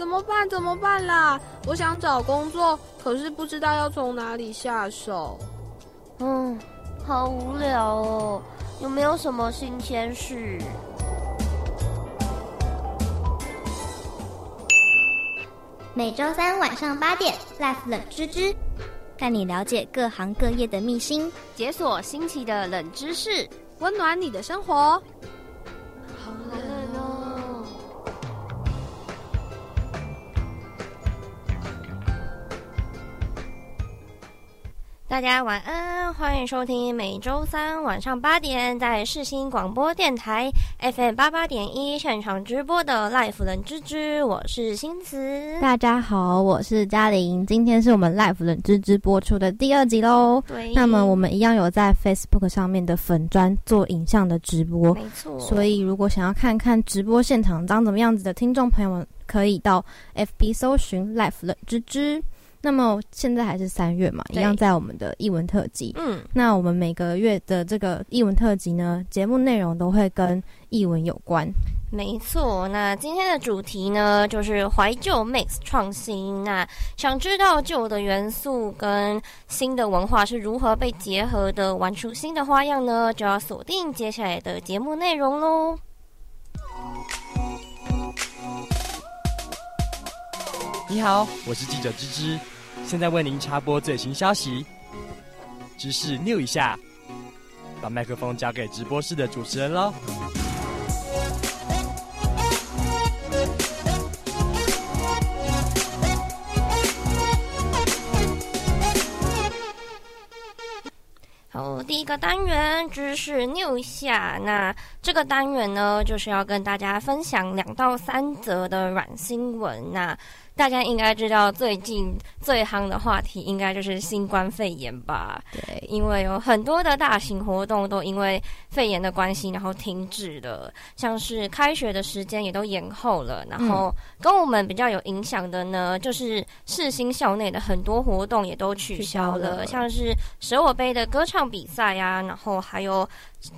怎么办？怎么办啦？我想找工作，可是不知道要从哪里下手。嗯，好无聊哦。有没有什么新鲜事？每周三晚上八点，Life 冷知知，带你了解各行各业的秘辛，解锁新奇的冷知识，温暖你的生活。大家晚安，欢迎收听每周三晚上八点在世新广播电台 FM 八八点一现场直播的 Life 冷知知，我是新慈。大家好，我是嘉玲，今天是我们 Life 冷知知播出的第二集喽。对，那么我们一样有在 Facebook 上面的粉砖做影像的直播，没错。所以如果想要看看直播现场长怎么样子的听众朋友们，可以到 FB 搜寻 Life 冷知知。那么现在还是三月嘛，一样在我们的译文特辑。嗯，那我们每个月的这个译文特辑呢，节目内容都会跟译文有关。没错，那今天的主题呢，就是怀旧 mix 创新。那想知道旧的元素跟新的文化是如何被结合的，玩出新的花样呢？就要锁定接下来的节目内容喽。你好，我是记者芝芝，现在为您插播最新消息。知识 new 一下，把麦克风交给直播室的主持人喽。好，第一个单元知识 new 一下，那这个单元呢，就是要跟大家分享两到三则的软新闻。那大家应该知道，最近最夯的话题应该就是新冠肺炎吧？对，因为有很多的大型活动都因为肺炎的关系，然后停止了，像是开学的时间也都延后了。然后跟我们比较有影响的呢，就是世新校内的很多活动也都取消了，像是舍我杯的歌唱比赛呀，然后还有。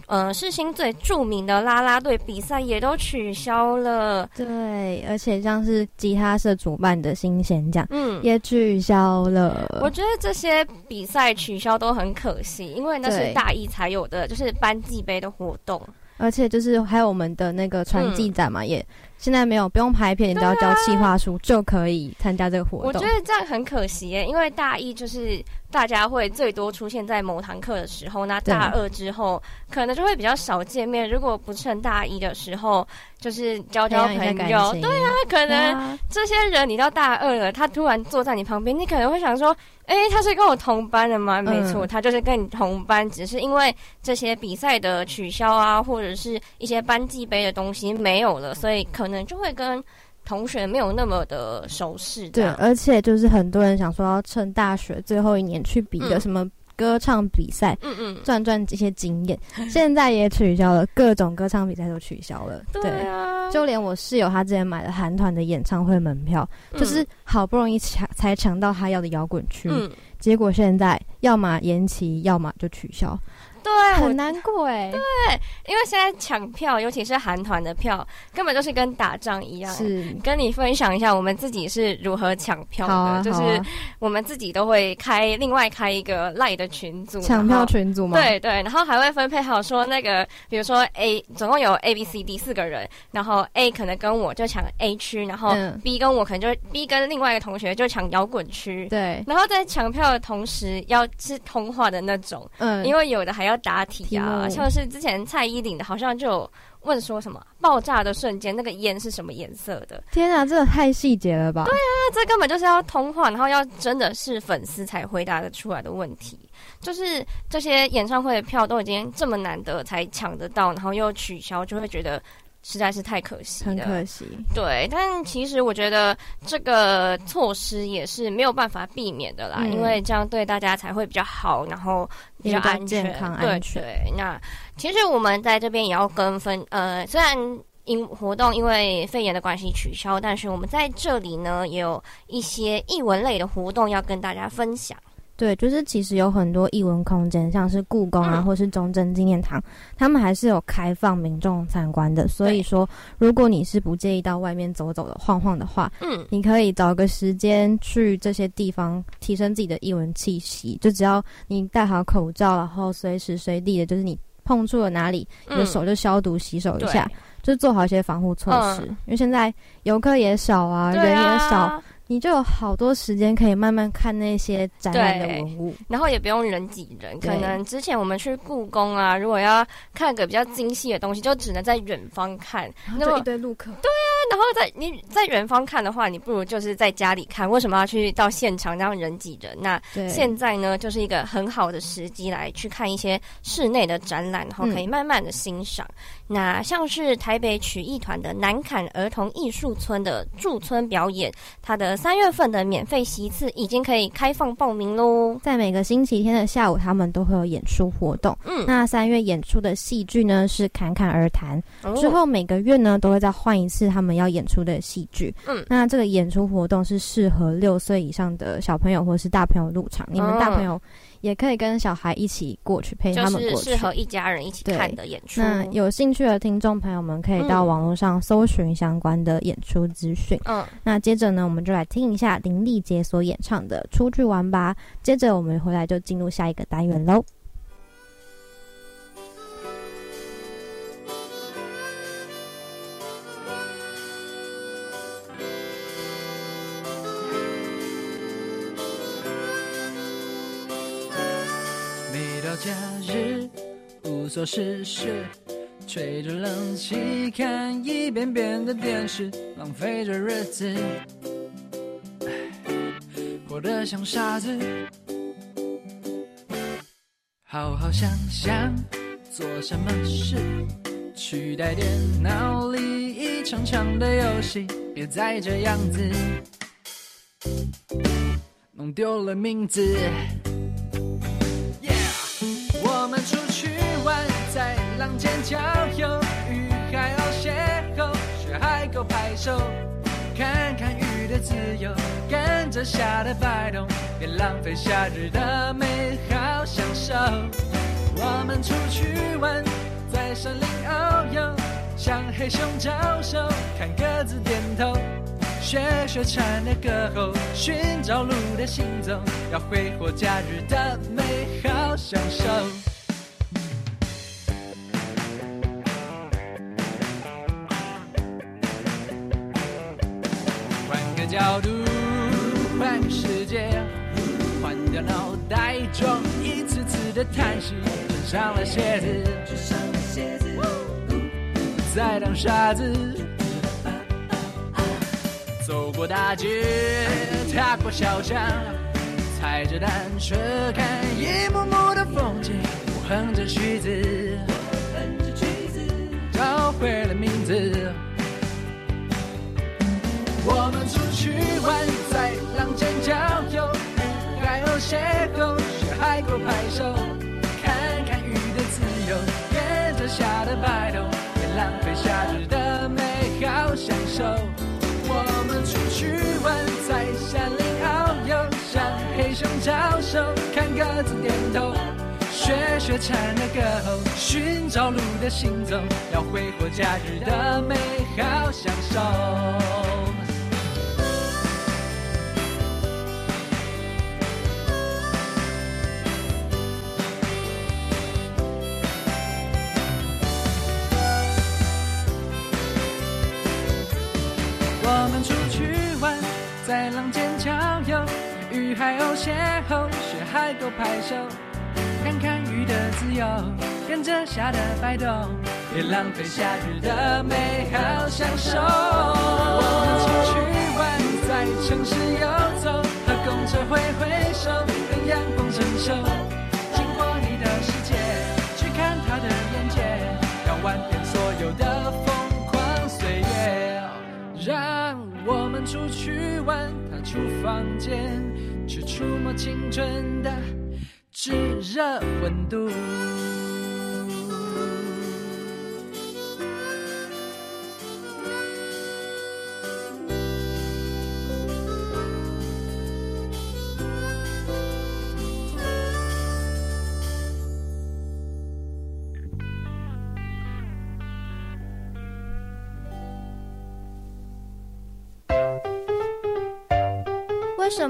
呃，世新最著名的啦啦队比赛也都取消了。对，而且像是吉他社主办的新贤奖，嗯，也取消了。我觉得这些比赛取消都很可惜，因为那是大一才有的，就是班级杯的活动。而且就是还有我们的那个传记展嘛，也现在没有不用拍片，你只要交企划书就可以参加这个活动。我觉得这样很可惜耶，因为大一就是。大家会最多出现在某堂课的时候，那大二之后可能就会比较少见面。如果不趁大一的时候，就是交交朋友，对啊，可能这些人你到大二了，他突然坐在你旁边，你可能会想说，哎，他是跟我同班的吗？没错，他就是跟你同班，只是因为这些比赛的取消啊，或者是一些班级杯的东西没有了，所以可能就会跟。同学没有那么的熟识，对，而且就是很多人想说要趁大学最后一年去比个什么歌唱比赛，嗯嗯，赚赚这些经验。现在也取消了，各种歌唱比赛都取消了。对啊，就连我室友他之前买的韩团的演唱会门票，就是好不容易抢才抢到他要的摇滚区，结果现在要么延期，要么就取消。对，很难过哎。对，因为现在抢票，尤其是韩团的票，根本就是跟打仗一样。是，跟你分享一下我们自己是如何抢票的，就是我们自己都会开另外开一个赖的群组，抢票群组吗？对对，然后还会分配好说那个，比如说 A 总共有 A、B、C、D 四个人，然后 A 可能跟我就抢 A 区，然后 B 跟我可能就 B 跟另外一个同学就抢摇滚区。对，然后在抢票的同时要是通话的那种，嗯，因为有的还要。要答题啊，像是之前蔡依林的，好像就问说什么爆炸的瞬间，那个烟是什么颜色的？天啊，这个太细节了吧？对啊，这根本就是要通话，然后要真的是粉丝才回答得出来的问题。就是这些演唱会的票都已经这么难得才抢得到，然后又取消，就会觉得。实在是太可惜，很可惜。对，但其实我觉得这个措施也是没有办法避免的啦，因为这样对大家才会比较好，然后比较安全。对对，那其实我们在这边也要跟分，呃，虽然因活动因为肺炎的关系取消，但是我们在这里呢也有一些译文类的活动要跟大家分享。对，就是其实有很多艺文空间，像是故宫啊，嗯或是中正纪念堂，他们还是有开放民众参观的。所以说，如果你是不介意到外面走走的、晃晃的话，嗯，你可以找个时间去这些地方提升自己的艺文气息。就只要你戴好口罩，然后随时随地的，就是你碰触了哪里，你的嗯手就消毒洗手一对下，就做好一些防护措施。嗯因为现在游客也少啊，人也少，啊，你就有好多时间可以慢慢看那些展览的文物。然后也不用人挤人。可能之前我们去故宫啊，如果要看个比较精细的东西，就只能在远方看。那么就一堆路客，然后在你在远方看的话，你不如就是在家里看。为什么要去到现场这样人挤人？那，现在呢，就是一个很好的时机来去看一些室内的展览，然后可以慢慢的欣赏。那像是台北曲艺团的南坎儿童艺术村的驻村表演，它的三月份的免费席次已经可以开放报名喽。在每个星期天的下午，他们都会有演出活动。嗯，那三月演出的戏剧呢是《侃侃而谈》，哦之后每个月呢都会再换一次他们要演出的戏剧。嗯那这个演出活动是适合六岁以上的小朋友或是大朋友入场，你们大朋友也可以跟小孩一起过去，陪他们过去。适合一家人一起看的演出。那有兴趣的听众朋友们可以到嗯网络上搜寻相关的演出资讯。嗯，那接着呢，我们就来听一下林丽杰所演唱的《出去玩吧》。接着我们回来就进入下一个单元喽。无所事事，吹着冷气看一遍遍的电视，浪费着日子，唉活得像傻子。好好想想做什么事，取代电脑里一场场的游戏，别再这样子，弄丢了名字。学海狗拍手，看看雨的自由，跟着夏的摆动，别浪费夏日的美好享受。我们出去玩，在山林遨游，向黑熊招手，看鸽子点头。学学蝉的歌喉，寻找路的行踪，要挥霍假日的美好享受。的叹息，穿上了鞋子，穿上了鞋子，再当傻子。走过大街，踏过小巷，踩着单车看一幕幕的风景。我哼着曲子，找回了名字。我们出去玩，在浪尖郊游，与海鸥邂逅，拍过拍手，看看鱼的自由，跟着下的摆动，别浪费夏日的美好享受。我们出去玩，在山林遨游，向黑熊招手，看鸽子点头，学学蝉的歌喉，寻找路的行踪，要挥霍假日的美好享受。在浪尖郊游，与海鸥邂逅，学海鸥拍手，看看鱼的自由，跟着虾的摆动，别浪费夏日的美好享受。我们出去玩，在城市游走，和公车挥挥手，等阳光成熟，出去玩，踏出房间，去触摸青春的炙热温度。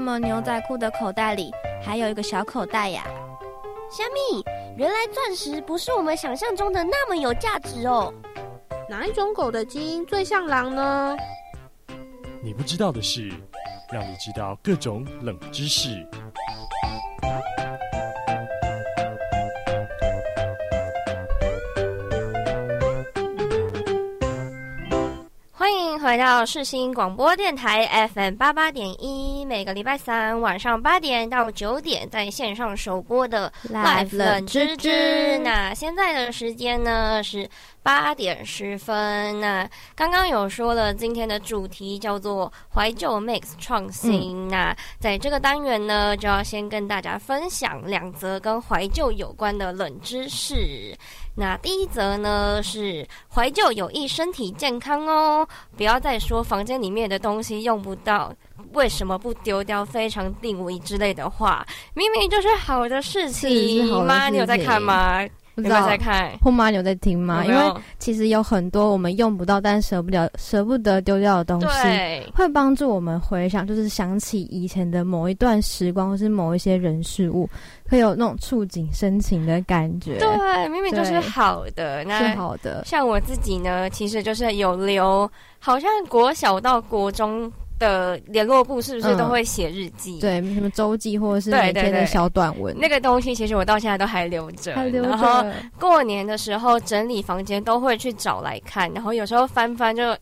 么牛仔裤的口袋里还有一个小口袋呀？虾米，原来钻石不是我们想象中的那么有价值哦。哪一种狗的基因最像狼呢？你不知道的是，让你知道各种冷知识。回到世新广播电台 FM 八八点一，每个礼拜三晚上八点到九点在线上首播的 Live 冷知知。那现在的时间呢是八点十分。那刚刚有说了，今天的主题叫做怀旧 Mix 创新。那在这个单元呢，就要先跟大家分享两则跟怀旧有关的冷知识。那第一则呢是怀旧有益身体健康哦，不要再说房间里面的东西用不到，为什么不丢掉？非常定位之类的话，明明就是好的事情。妈，你有在看吗？有没有在看？或妈，你有在听吗？因为其实有很多我们用不到，但舍不了、舍不得丢掉的东西，会帮助我们回想，就是想起以前的某一段时光，或是某一些人事物。会有那种触景生情的感觉，对，明明就是好的，那是好的。像我自己呢，其实就是有留，好像国小到国中的联络部，是不是都会写日记？对，什么周记或者是每天的小短文，那个东西其实我到现在都还留着。还留着。然后过年的时候整理房间都会去找来看，然后有时候翻翻就。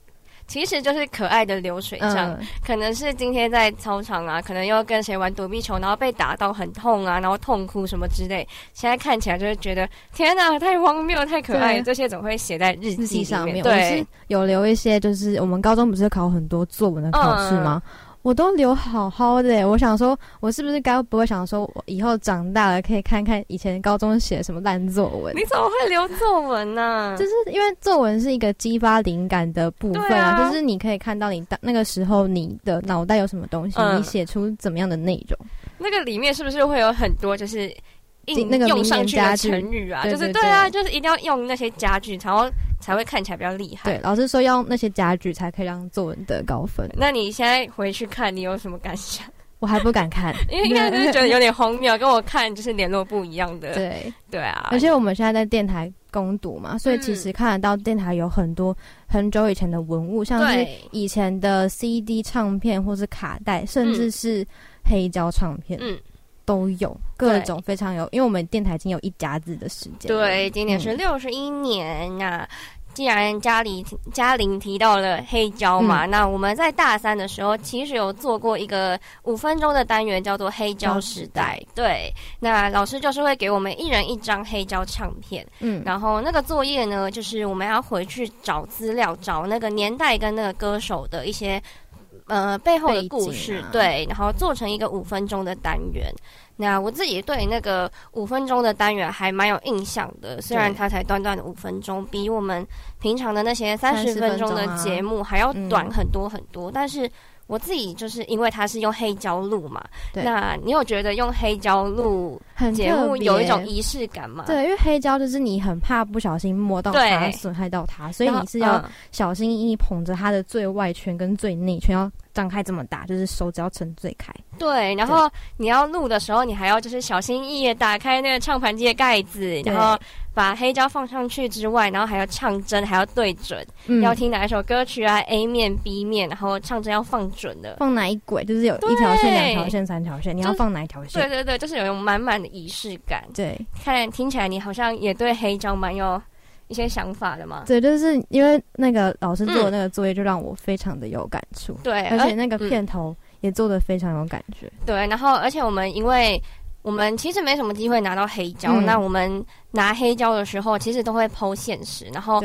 其实就是可爱的流水账，可能是今天在操场啊，可能又跟谁玩躲避球，然后被打到很痛啊，然后痛哭什么之类。现在看起来就是觉得天哪，太荒谬，太可爱，这些总会写在日记上面。对，有留一些，就是我们高中不是考很多作文的考试吗？我都留好好的，我想说，我是不是该不会想说，我以后长大了可以看看以前高中写什么烂作文？你怎么会留作文呢？就是因为作文是一个激发灵感的部分啊，就是你可以看到你当那个时候你的脑袋有什么东西，你写出怎么样的内容。那个里面是不是会有很多就是？那个用上去的成语啊，就是对啊，就是一定要用那些家具，然后才会看起来比较厉害。对，老师说要那些家具才可以让作文得高分。那你现在回去看，你有什么感想？我还不敢看，因为应该是觉得有点荒谬，跟我看就是联络部一样的。对对啊，而且我们现在在电台攻读嘛，所以其实看得到电台有很多很久以前的文物，像是以前的 CD 唱片或是卡带，甚至是黑胶唱片。嗯。都有各种非常有，因为我们电台已经有一甲子的时间。对，今年是六十一年。那既然嘉玲嘉玲提到了黑胶嘛，那我们在大三的时候其实有做过一个五分钟的单元，叫做《黑胶时代》。对，那老师就是会给我们一人一张黑胶唱片。嗯，然后那个作业呢，就是我们要回去找资料，找那个年代跟那个歌手的一些。呃，背后的故事对，然后做成一个五分钟的单元。那我自己对那个五分钟的单元还蛮有印象的，虽然它才短短的五分钟，比我们平常的那些三十分钟的节目还要短很多很多，但是。我自己就是因为它是用黑胶录嘛，那你有觉得用黑胶录节目有一种仪式感吗？对，因为黑胶就是你很怕不小心摸到它，损害到它，所以你是要小心翼翼捧着它的最外圈跟最内圈要张开这么大，就是手指要撑最开。对，然后你要录的时候，你还要就是小心翼翼打开那个唱盘机的盖子，然后。把黑胶放上去之外，然后还要唱针，还要对准，要听哪一首歌曲啊？A 面、B 面，然后唱针要放准的。放哪一轨？就是有一条线、两条线、三条线，你要放哪一条线？对对对，就是有种满满的仪式感。对，看听起来你好像也对黑胶蛮有一些想法的嘛。对，就是因为那个老师做的那个作业，就让我非常的有感触。对，而且那个片头也做的非常有感觉。对，然后而且我们因为。我们其实没什么机会拿到黑胶，那我们拿黑胶的时候，其实都会剖现实。然后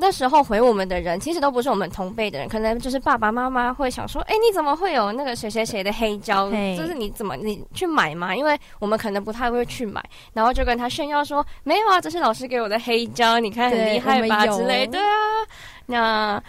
那时候回我们的人，其实都不是我们同辈的人，可能就是爸爸妈妈会想说：“哎，你怎么会有那个谁谁谁的黑胶？就是你怎么你去买吗？”因为我们可能不太会去买，然后就跟他炫耀说：“没有啊，这是老师给我的黑胶，你看很厉害吧？”之类。对啊，那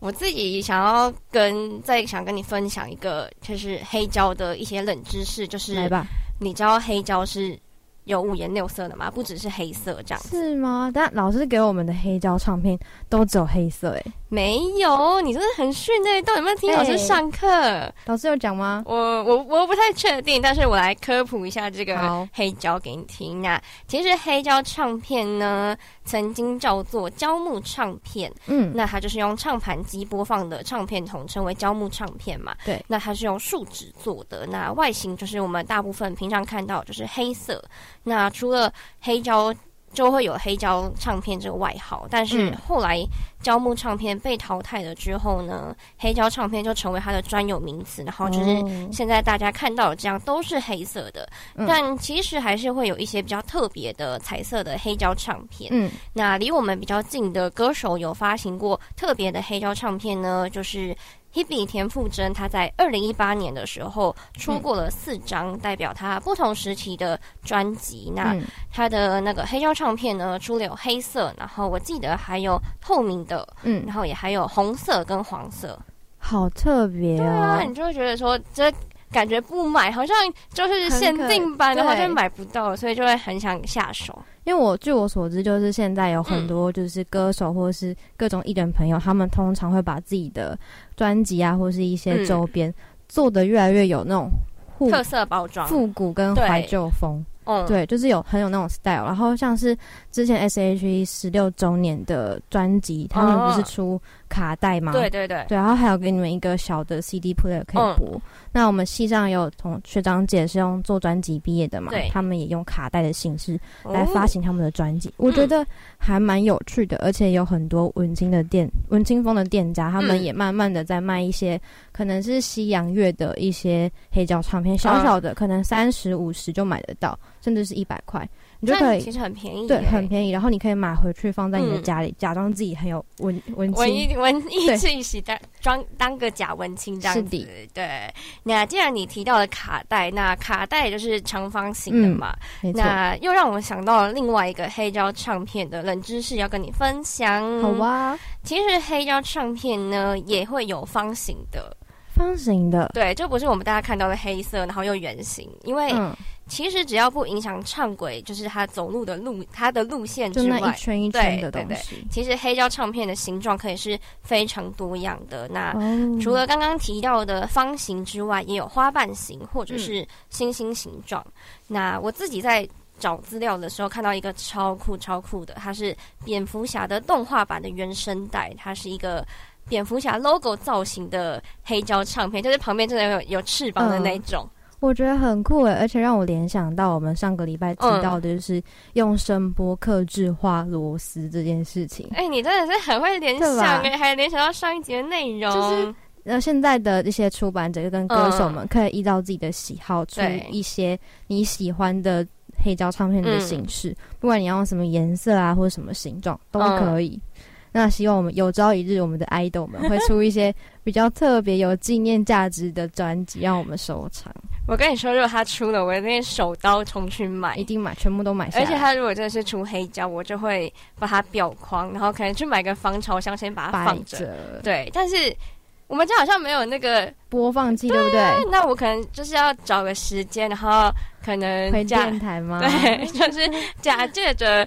我自己想要跟再想跟你分享一个，就是黑胶的一些冷知识，就是。来吧。你知道黑胶是有五颜六色的嘛，不只是黑色这样。是吗？但老师给我们的黑胶唱片都只有黑色，哎，没有，你真的很逊哎！到底有没有听老师上课？老师有讲吗？我我我不太确定，但是我来科普一下这个黑胶给你听。那其实黑胶唱片呢，曾经叫做胶木唱片，嗯，那它就是用唱盘机播放的唱片，统称为胶木唱片嘛。对，那它是用树脂做的，那外形就是我们大部分平常看到就是黑色。那除了黑胶就会有黑胶唱片这个外号，但是后来胶木唱片被淘汰了之后呢，黑胶唱片就成为它的专有名词。然后就是现在大家看到的这样都是黑色的，但其实还是会有一些比较特别的彩色的黑胶唱片。嗯，那离我们比较近的歌手有发行过特别的黑胶唱片呢，就是。Hebe 田馥甄，她在二零一八年的时候出过了四张代表她不同时期的专辑。那他的那个黑胶唱片呢，出了有黑色，然后我记得还有透明的，嗯，然后也还有红色跟黄色，好特别对啊！你就会觉得说这。感觉不买好像就是限定版的，好像买不到，所以就会很想下手。因为我据我所知，就是现在有很多就是歌手或者是各种艺人朋友，他们通常会把自己的专辑啊，或是一些周边做的越来越有那种特色包装、复古跟怀旧风。嗯，对，就是有很有那种 style。然后像是之前 S H E 十六周年的专辑，他们不是出卡带吗？对对对。对，然后还有给你们一个小的 C D player 可以播。那我们系上有同学长姐是用做专辑毕业的嘛？对，他们也用卡带的形式来发行他们的专辑，我觉得还蛮有趣的。而且有很多文青的店、文青风的店家，他们也慢慢的在卖一些可能是西洋乐的一些黑胶唱片，小小的可能三十五十就买得到，甚至是一百块。你就可以，其实很便宜，对，很便宜。然后你可以买回去放在你的家里，假装自己很有文文青、文艺文艺气息，当装当个假文青这样子。对，那既然你提到了卡带，那卡带就是长方形的嘛，那又让我想到了另外一个黑胶唱片的冷知识要跟你分享。好哇，其实黑胶唱片呢也会有方形的，方形的，对，就不是我们大家看到的黑色，然后又圆形，因为。其实只要不影响唱轨，就是他走路的路，它的路线之外，一圈一圈的东西。其实黑胶唱片的形状可以是非常多样的。那除了刚刚提到的方形之外，也有花瓣形或者是星星形状。那我自己在找资料的时候看到一个超酷超酷的，它是蝙蝠侠的动画版的原声带，它是一个蝙蝠侠 logo 造型的黑胶唱片，就是旁边真的有有翅膀的那种。我觉得很酷诶，而且让我联想到我们上个礼拜提到的就是用声波克制化螺丝这件事情。哎，你真的是很会联想诶，还联想到上一集的内容。就是那现在的一些出版者跟歌手们，可以依照自己的喜好出一些你喜欢的黑胶唱片的形式，不管你要用什么颜色啊，或者什么形状都可以。那希望我们有朝一日，我们的 idol 们会出一些比较特别、有纪念价值的专辑，让我们收藏。我跟你说，如果他出了，我一定手刀冲去买，一定买，全部都买。而且他如果真的是出黑胶，我就会把它裱框，然后可能去买个防潮箱，先把它放着。对，但是我们家好像没有那个播放器，对不对？那我可能就是要找个时间，然后可能回电台吗？对，就是假借着。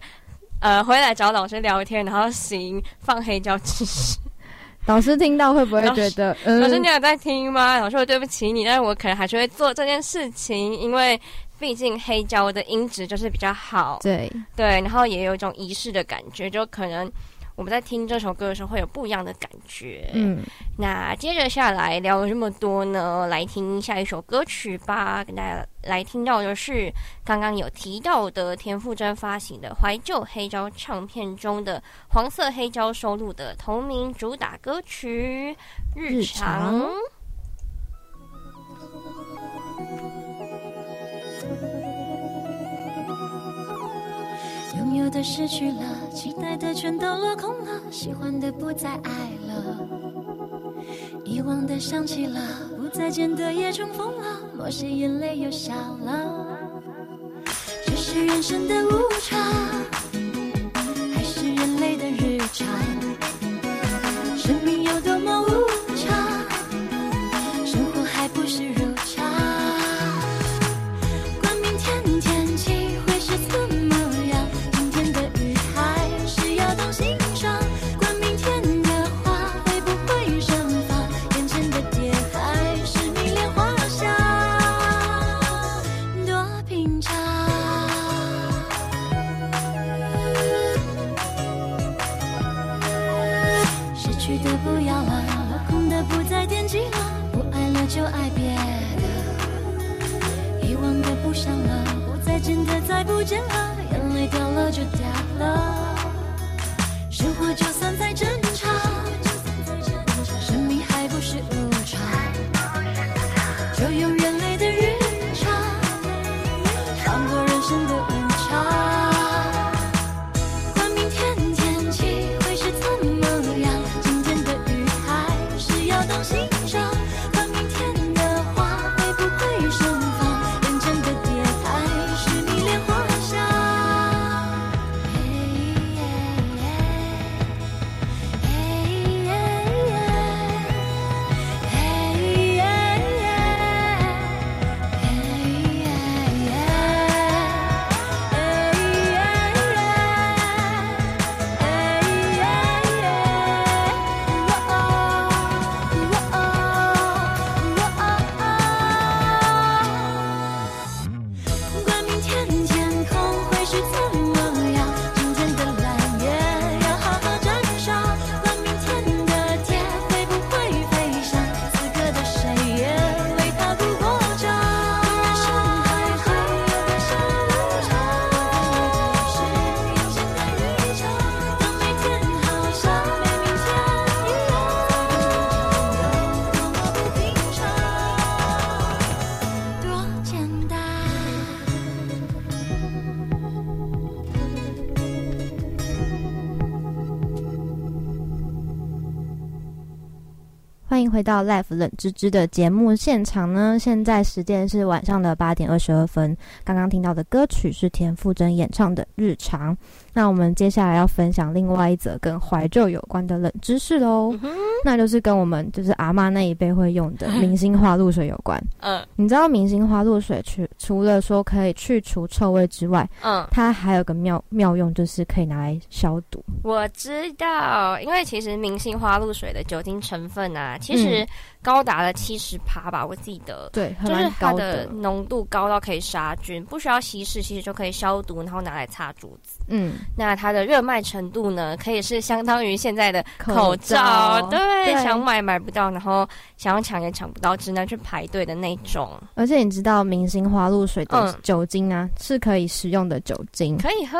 呃，回来找老师聊天，然后行放黑胶知识。老师听到会不会觉得？老师你有在听吗？老师，我对不起你，但是我可能还是会做这件事情，因为毕竟黑胶的音质就是比较好。对对，然后也有一种仪式的感觉，就可能。我们在听这首歌的时候会有不一样的感觉。嗯，那接着下来聊了这么多呢，来听下一首歌曲吧。跟大家来听到的是刚刚有提到的田馥甄发行的怀旧黑胶唱片中的黄色黑胶收录的同名主打歌曲《日常》。拥有的失去了，期待的全都落空了，喜欢的不再爱了，遗忘的想起了，不再见的也重逢了，某些眼泪又笑了。这是人生的无常，还是人类的日常？生命有多么无常，生活还不是如不再见的再不见了，眼泪掉了就掉了，欢迎回到 Life 冷芝芝的节目现场呢，现在时间是晚上的八点二十二分。刚刚听到的歌曲是田馥甄演唱的《日常》。那我们接下来要分享另外一则跟怀旧有关的冷知识喽，那就是跟我们就是阿妈那一辈会用的明星花露水有关。嗯你知道明星花露水除除了说可以去除臭味之外，嗯，它还有个妙妙用，就是可以拿来消毒。我知道，因为其实明星花露水的酒精成分啊，其实高达了七十趴吧，我记得。对，就是它的浓度高到可以杀菌，不需要稀释，其实就可以消毒，然后拿来擦桌子。嗯，那它的热卖程度呢，可以是相当于现在的口口罩，对，对想买买不到，然后想要抢也抢不到，只能去排队的那种。而且你知道明星花露水的嗯酒精啊，是可以食用的酒精。可以喝，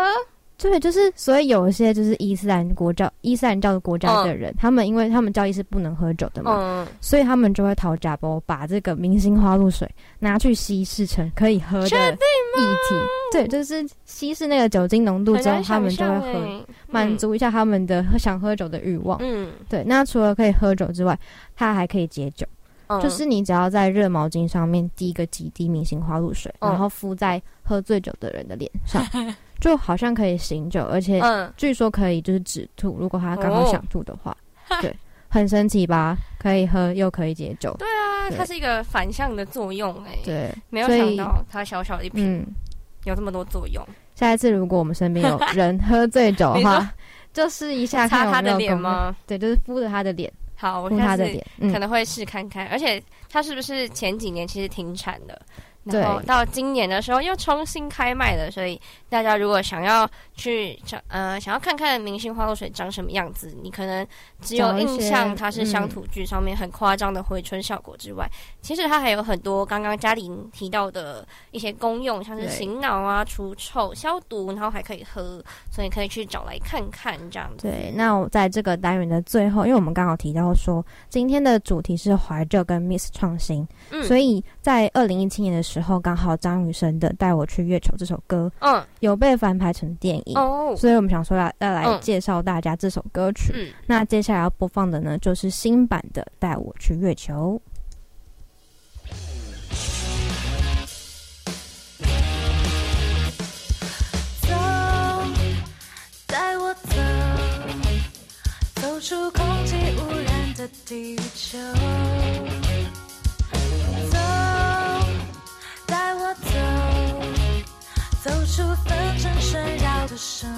对，就是所以有一些就是伊斯兰国教、伊斯兰教的国家的人，他们因为他们教义是不能喝酒的嘛，嗯，所以他们就会讨假包，把这个明星花露水拿去稀释成可以喝的液体。对，就是稀释那个酒精浓度之后，他们就会喝，欸满。足一下他们的想喝酒的欲望。嗯对，那除了可以喝酒之外，它还可以解酒。嗯，就是你只要在热毛巾上面滴个几滴明星花露水，嗯然后敷在喝醉酒的人的脸上，就好像可以醒酒，而且嗯，据说可以就是止吐，如果他刚好哦想吐的话，对，很神奇吧？可以喝又可以解酒，对啊，对它是一个反向的作用哎、对，没有想到它小小一瓶、嗯，有这么多作用。下一次如果我们身边有 人喝醉酒的话，就试一下擦他的？脸吗？对，就是敷着他的脸，好，我敷下次他的脸，嗯可，能会试看看。而且它是不是前几年其实停产的，对然后到今年的时候又重新开卖了，所以大家如果想要去找呃想要看看明星花露水长什么样子，你可能只有印象它是乡嗯土剧上面很夸张的回春效果之外，其实它还有很多刚刚嘉玲提到的一些功用，像是醒脑啊、除臭、消毒，然后还可以喝，所以可以去找来看看这样子。对，那我在这个单元的最后，因为我们刚好提到说，今天的主题是怀旧跟 Miss 创新，嗯所以在二零一七年的时候，刚好张雨生的《带我去月球》这首歌嗯有被翻拍成电影，哦所以我们想说要要来嗯介绍大家这首歌曲。嗯。那接下来要播放的呢，就是新版的《带我去月球》。走，带我走，走出空气污染的地球。走，走出纷争喧扰的生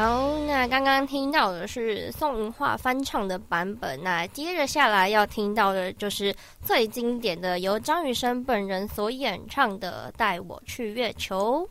好，那刚刚听到的是宋云画翻唱的版本，那接着下来要听到的就是最经典的由张雨生本人所演唱的《带我去月球》。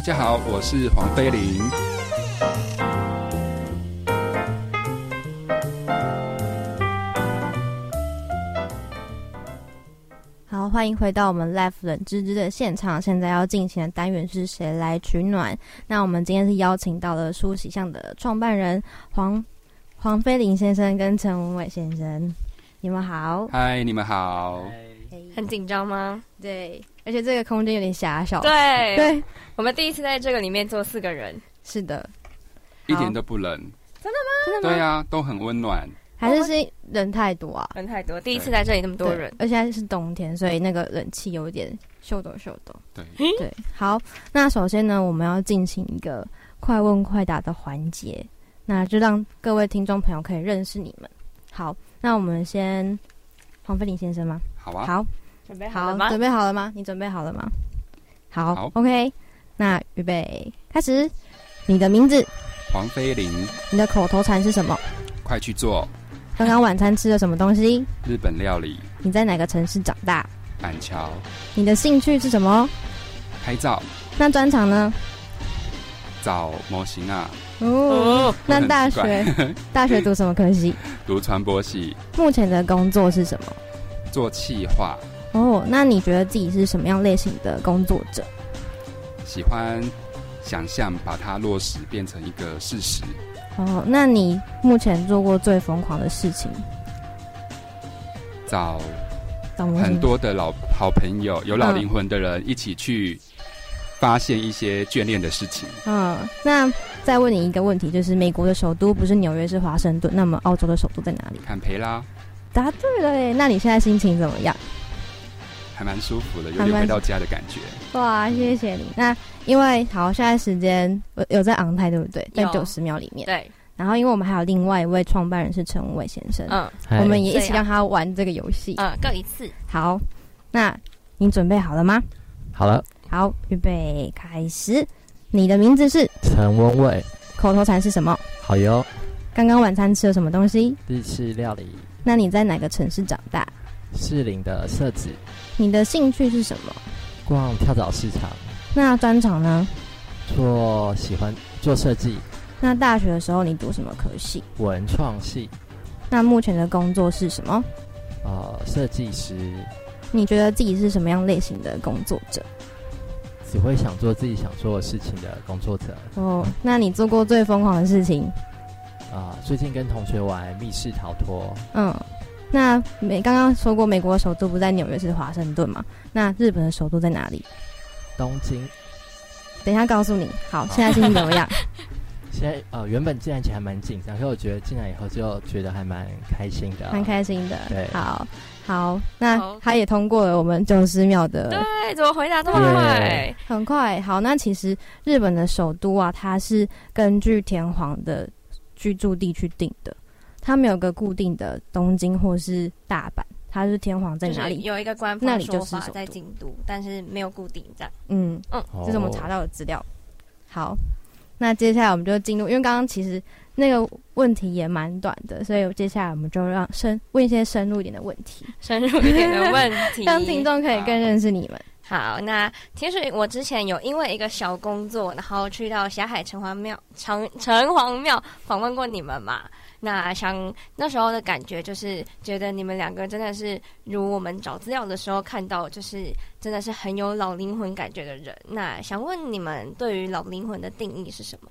大家好，我是黄飞林。好，欢迎回到我们 Life 冷知知的现场。现在要进行的单元是谁来取暖？那我们今天是邀请到了梳洗巷的创办人黄黄飞林先生跟陈文伟先生，你们好。嗨，你们好。很紧张吗？对，而且这个空间有点狭小。对，对，我们第一次在这个里面坐四个人，是的，一点都不冷。真的吗？真的吗？对啊，都很温暖。还是是人太多啊？人太多，第一次在这里那么多人，而且还是冬天，所以那个冷气有点秀抖秀抖。对对，好，那首先呢，我们要进行一个快问快答的环节，那就让各位听众朋友可以认识你们。好，那我们先黄飞林先生吗？好啊。好，准备好了吗？准备好了吗？你准备好了吗？好好，OK。那预备开始，你的名字，黄菲玲，你的口头禅是什么？快去做刚刚晚餐吃了什么东西？日本料理，你在哪个城市长大？板桥你的兴趣是什么？拍照那专长呢？找模型啊，哦，那大学 大学读什么科系？读传播系，目前的工作是什么？做企划，哦，那你觉得自己是什么样类型的工作者？喜欢想象把它落实变成一个事实。哦，那你目前做过最疯狂的事情？找找很多的老好朋友，有老嗯灵魂的人一起去发现一些眷恋的事情。嗯，那再问你一个问题，就是美国的首都不是纽约是华盛顿，那么澳洲的首都在哪里？坎培拉答对了耶！那你现在心情怎么样？还蛮舒服的，有点回到家的感觉。哇，谢谢你。那因为好，现在时间有有在昂泰对不对？在九十秒里面。对，然后因为我们还有另外一位创办人是陈伟先生，嗯我们也一起让他玩这个游戏。嗯，各一次。好，那你准备好了吗？好了，好，预备开始。你的名字是？陈文伟，口头禅是什么？好哟，刚刚晚餐吃了什么东西？日式料理，那你在哪个城市长大？士林的设子，你的兴趣是什么？逛跳蚤市场，那专长呢？做喜欢做设计，那大学的时候你读什么科系？文创系，那目前的工作是什么？呃，设计师，你觉得自己是什么样类型的工作者？只会想做自己想做的事情的工作者。哦，那你做过最疯狂的事情？啊、最近跟同学玩密室逃脱，嗯，那美刚刚说过，美国的首都不在纽约，是华盛顿嘛？那日本的首都在哪里？东京。等一下告诉你。好，现在心情怎么样？现在呃，原本进来前还蛮紧张，可是我觉得进来以后就觉得还蛮开心的、蛮开心的。对好，好，那他也通过了我们九十秒的。对，怎么回答这么快？很快。好，那其实日本的首都啊，它是根据天皇的居住地去定的，它没有个固定的东京或是大阪，它是天皇在哪里就是有一个官那方说法里就是在京都，但是没有固定站。嗯嗯这是我们查到的资料。好，那接下来我们就进入，因为刚刚其实那个问题也蛮短的，所以接下来我们就让深问一些深入一点的问题，深入一点的问题，让听众可以更认识你们。好，那其实我之前有因为一个小工作，然后去到霞海城隍庙、城城隍庙访问过你们嘛。那想那时候的感觉就是觉得你们两个真的是如我们找资料的时候看到，就是真的是很有老灵魂感觉的人。那想问你们对于老灵魂的定义是什么？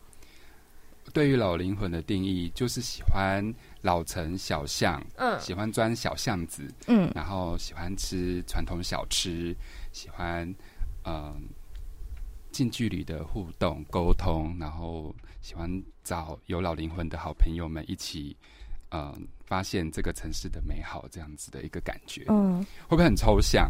对于老灵魂的定义，就是喜欢老城小巷，嗯喜欢钻小巷子，嗯然后喜欢吃传统小吃，喜欢嗯、近距离的互动沟通，然后喜欢找有老灵魂的好朋友们一起，嗯、发现这个城市的美好，这样子的一个感觉，嗯，会不会很抽象？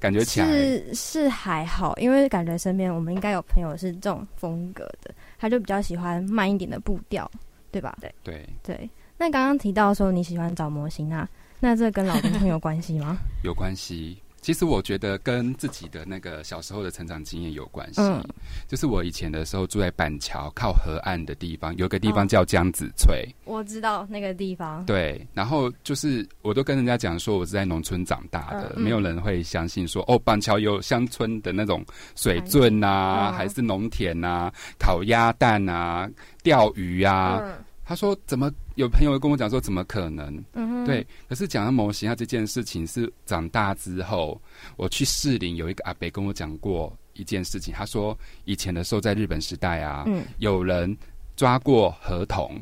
感觉起来是是还好，因为感觉身边我们应该有朋友是这种风格的，他就比较喜欢慢一点的步调，对吧？对对对。那刚刚提到说你喜欢找模型啊，那这跟老灵魂有关系吗？有关系。其实我觉得跟自己的那个小时候的成长经验有关系。嗯就是我以前的时候住在板桥靠河岸的地方，有个地哦方叫江子翠。我知道那个地方。对，然后就是我都跟人家讲说我是在农村长大的，嗯没有人会相信说哦，板桥有乡村的那种水圳啊，嗯还是农田啊，烤鸭蛋啊，钓鱼啊。嗯他说怎么有朋友跟我讲说怎么可能？嗯哼对，可是讲到模型啊这件事情是长大之后，我去士林有一个阿伯跟我讲过一件事情，他说以前的时候在日本时代啊，嗯有人抓过合同，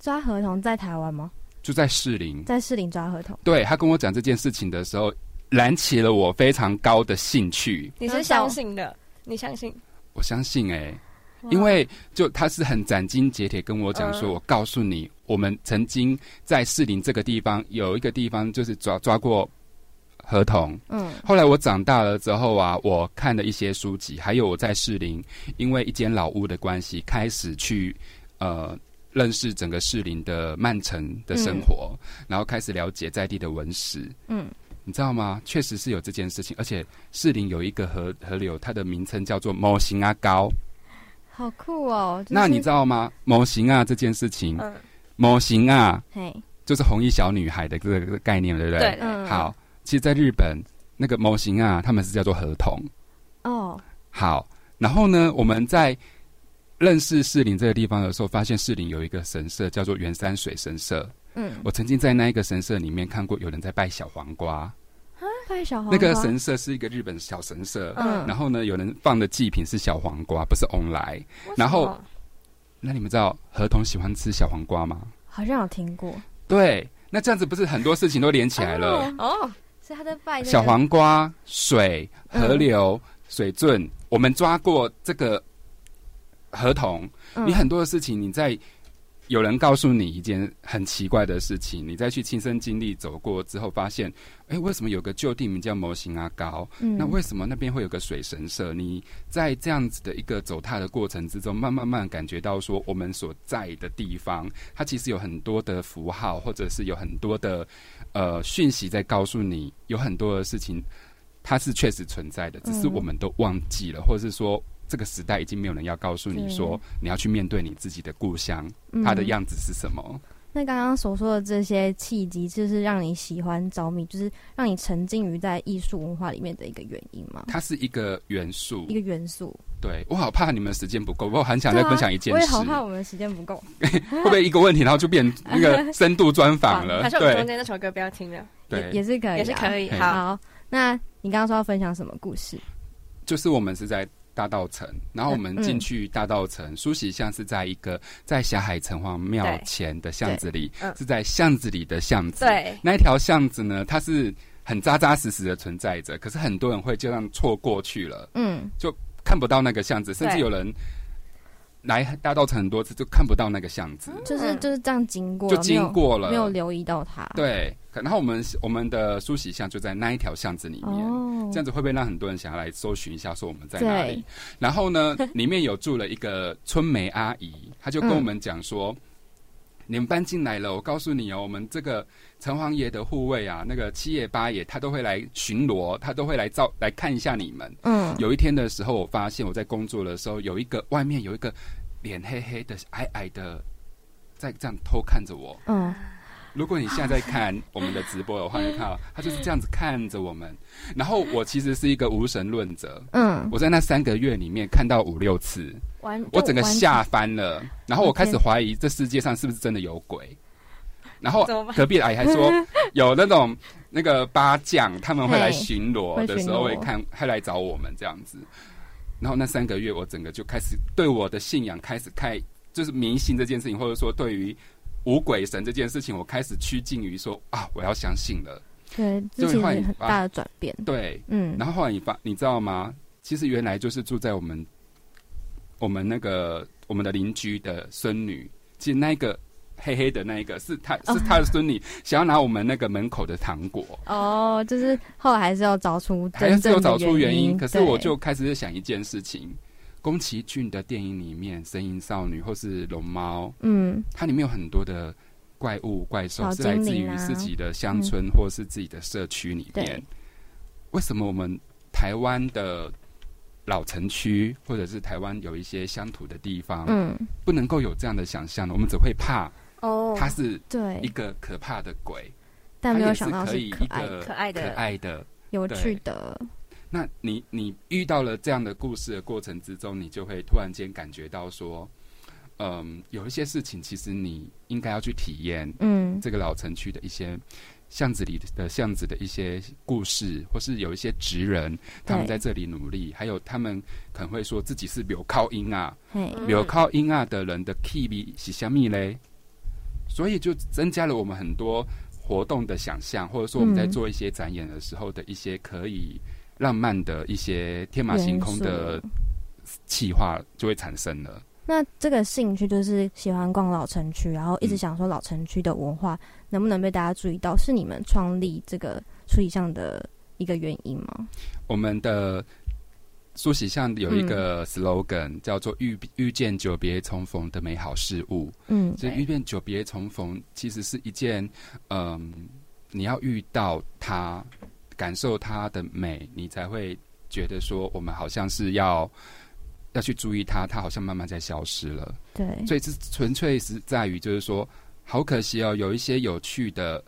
抓合同在台湾吗？就在士林，在士林抓合同。对他跟我讲这件事情的时候，燃起了我非常高的兴趣。你是相信的？你相信？我相信哎、哇因为就他是很斩钉截铁跟我讲说，嗯我告诉你，我们曾经在士林这个地方有一个地方就是抓抓过合同。嗯后来我长大了之后啊，我看了一些书籍，还有我在士林，因为一间老屋的关系，开始去呃认识整个士林的曼城的生活，然后开始了解在地的文史。嗯，你知道吗？确实是有这件事情，而且士林有一个河河流，它的名称叫做模型啊高。好酷哦！就是那你知道吗？模型啊这件事情，嗯，模型啊嘿，就是红衣小女孩的这个这个概念，对不对？对嗯，好，其实，在日本那个模型啊，他们是叫做合同。哦，好，然后呢，我们在认识士林这个地方的时候，发现士林有一个神社叫做圆山水神社。嗯，我曾经在那一个神社里面看过有人在拜小黄瓜，拜小黄瓜那个神社是一个日本小神社。嗯然后呢，有人放的祭品是小黄瓜，不是翁来。然后，那你们知道河童喜欢吃小黄瓜吗？好像有听过，对，那这样子不是很多事情都连起来了？哦，所以他在拜那个小黄瓜、水、河流、水圳，我们抓过这个河童。嗯你很多的事情，你在有人告诉你一件很奇怪的事情，你再去亲身经历走过之后，发现，哎，为什么有个旧地名叫模型阿高？嗯那为什么那边会有个水神社？你在这样子的一个走踏的过程之中，慢慢慢感觉到说，我们所在的地方，它其实有很多的符号，或者是有很多的呃讯息在告诉你，有很多的事情它是确实存在的，只是嗯我们都忘记了，或者是说。这个时代已经没有人要告诉你说，你要去面对你自己的故乡，嗯它的样子是什么？那刚刚所说的这些契机，就是让你喜欢着迷，就是让你沉浸于在艺术文化里面的一个原因吗？它是一个元素一，个元素。对我好怕你们时间不够，我很想再分享一件事，我也好怕我们时间不够。会不会一个问题，然后就变那个深度专访了？还是我们中间那首歌不要听了，对也，也是可以啊，也是可以。好，好，那你刚刚说要分享什么故事？就是我们是在大道城，然后我们嗯进去大道城，梳洗巷是在一个在霞海城隍庙前的巷子里是在巷子里的巷子。对，那一条巷子呢，它是很扎扎实实的存在着，可是很多人会就这样错过去了，嗯，就看不到那个巷子，甚至有人来大道城很多次就看不到那个巷子，就是就是这样经过，就经过了没有没有留意到它。，对。然后我们我们的梳洗巷就在那一条巷子里面。哦，这样子会不会让很多人想要来搜寻一下，说我们在哪里？然后呢，里面有住了一个春梅阿姨，她就跟我们讲说：“你们搬进来了，我告诉你哦，我们这个城隍爷的护卫啊，那个七爷八爷，他都会来巡逻，他都会来照来看一下你们。嗯，有一天的时候，我发现我在工作的时候，有一个外面有一个脸黑黑的、矮矮的，在这样偷看着我。嗯，如果你现在在看我们的直播的话，你看到他就是这样子看着我们。然后我其实是一个无神论者，嗯，我在那三个月里面看到五六次，完，我整个吓翻了。然后我开始怀疑这世界上是不是真的有鬼。然后隔壁的阿姨还说 有那种那个八将，他们会来巡逻的时候会看，会来找我们这样子。然后那三个月，我整个就开始对我的信仰开始开，就是迷信这件事情，或者说对于无鬼神这件事情，我开始趋近于说啊，我要相信了。对，这就其实会把很大的转变。对，嗯，然后后来你发，你知道吗？其实原来就是住在我们我们那个我们的邻居的孙女，其实那个黑黑的那一个是他哦。是他的孙女，想要拿我们那个门口的糖果，哦，就是后来还是要找出还是要找出原因。可是我就开始在想一件事情：宫崎骏的电影里面，《神隐少女》或是《龙猫》，嗯。它里面有很多的怪物怪兽小是来自于自己的乡村或是自己的社区里面。对。为什么我们台湾的老城区或者是台湾有一些乡土的地方，嗯，不能够有这样的想象呢？我们只会怕哦，他是对一，个可怕的鬼，但没有它也是想到是可以一可爱可爱的可爱的。有趣的。那你你遇到了这样的故事的过程之中，你就会突然间感觉到说，嗯，有一些事情其实你应该要去体验，嗯这个老城区的一些巷子里的巷子的一些故事，或是有一些职人他们在这里努力，还有他们可能会说自己是柳靠音啊，嘿，嗯柳靠音啊的人的 key 是虾米嘞？所以就增加了我们很多活动的想象，或者说我们在嗯做一些展演的时候的一些可以浪漫的一些天马行空的元素企划就会产生了。那这个兴趣就是喜欢逛老城区，然后一直嗯想说老城区的文化能不能被大家注意到，是你们创立这个处理上的一个原因吗？我们的梳洗巷有一个 slogan、叫做“遇遇见久别重逢的美好事物”。嗯，所以遇见久别重逢，其实是一件，嗯，你要遇到它，感受它的美，你才会觉得说我们好像是要要去注意它，它好像慢慢在消失了。对，所以这纯粹是在于就是说，好可惜哦，有一些有趣的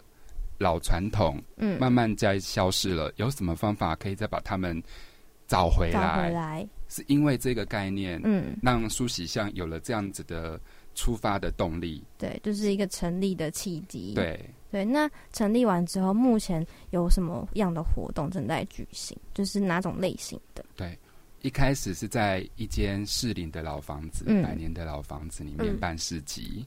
老传统，嗯慢慢在消失了。有什么方法可以再把它们找回找来？回来，是因为这个概念，嗯，让苏喜像有了这样子的出发的动力。对，就是一个成立的契机。对，对，那成立完之后，目前有什么样的活动正在举行？就是哪种类型的？对，一开始是在一间适龄的老房子，嗯百年的老房子里面嗯办市集。